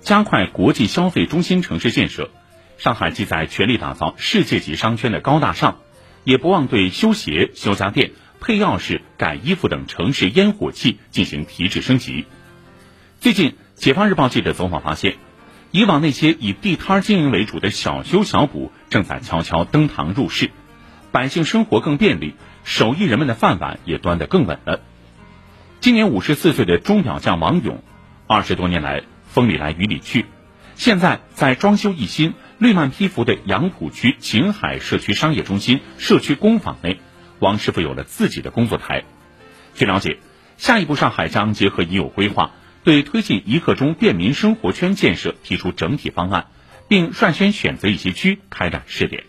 加快国际消费中心城市建设。上海既在全力打造世界级商圈的高大上，也不忘对修鞋、修家电、配钥匙、改衣服等城市烟火气进行提质升级。最近，《解放日报》记者走访发现，以往那些以地摊经营为主的小修小补正在悄悄登堂入室，百姓生活更便利，手艺人们的饭碗也端得更稳了。今年五十四岁的钟表匠王勇，二十多年来风里来雨里去，现在在装修一新、绿曼批幅的杨浦区晴海社区商业中心社区工坊内，王师傅有了自己的工作台。据了解，下一步上海将结合已有规划。对推进一刻钟便民生活圈建设提出整体方案，并率先选择一些区开展试点。